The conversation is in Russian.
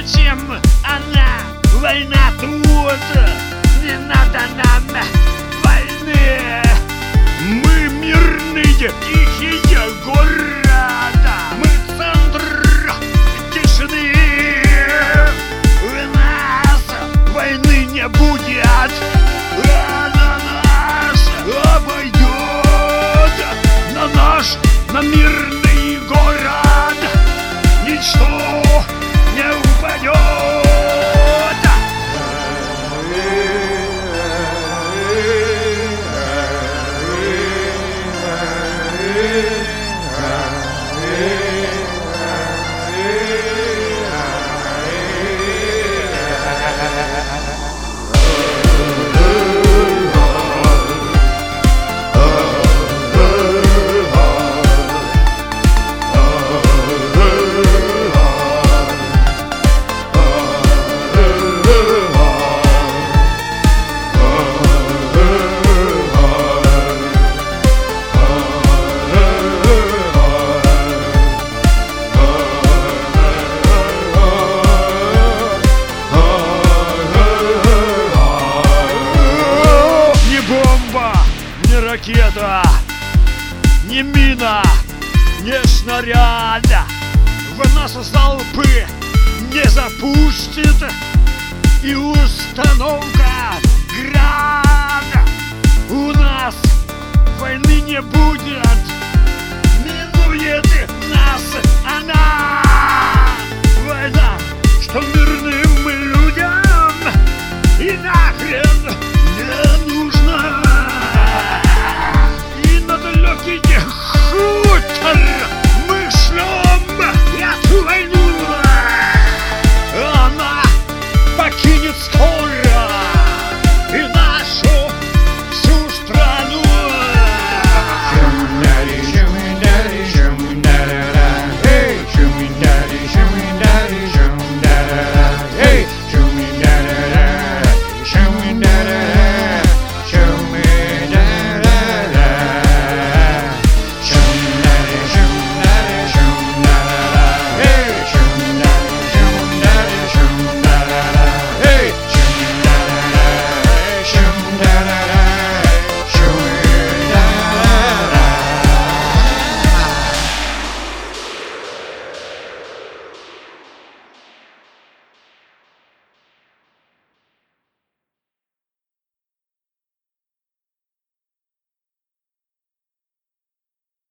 чем она Война тут? Не надо нам войны. Мы мирные тихие города ракета, не мина, не снаряда В нас залпы не запустит И установка града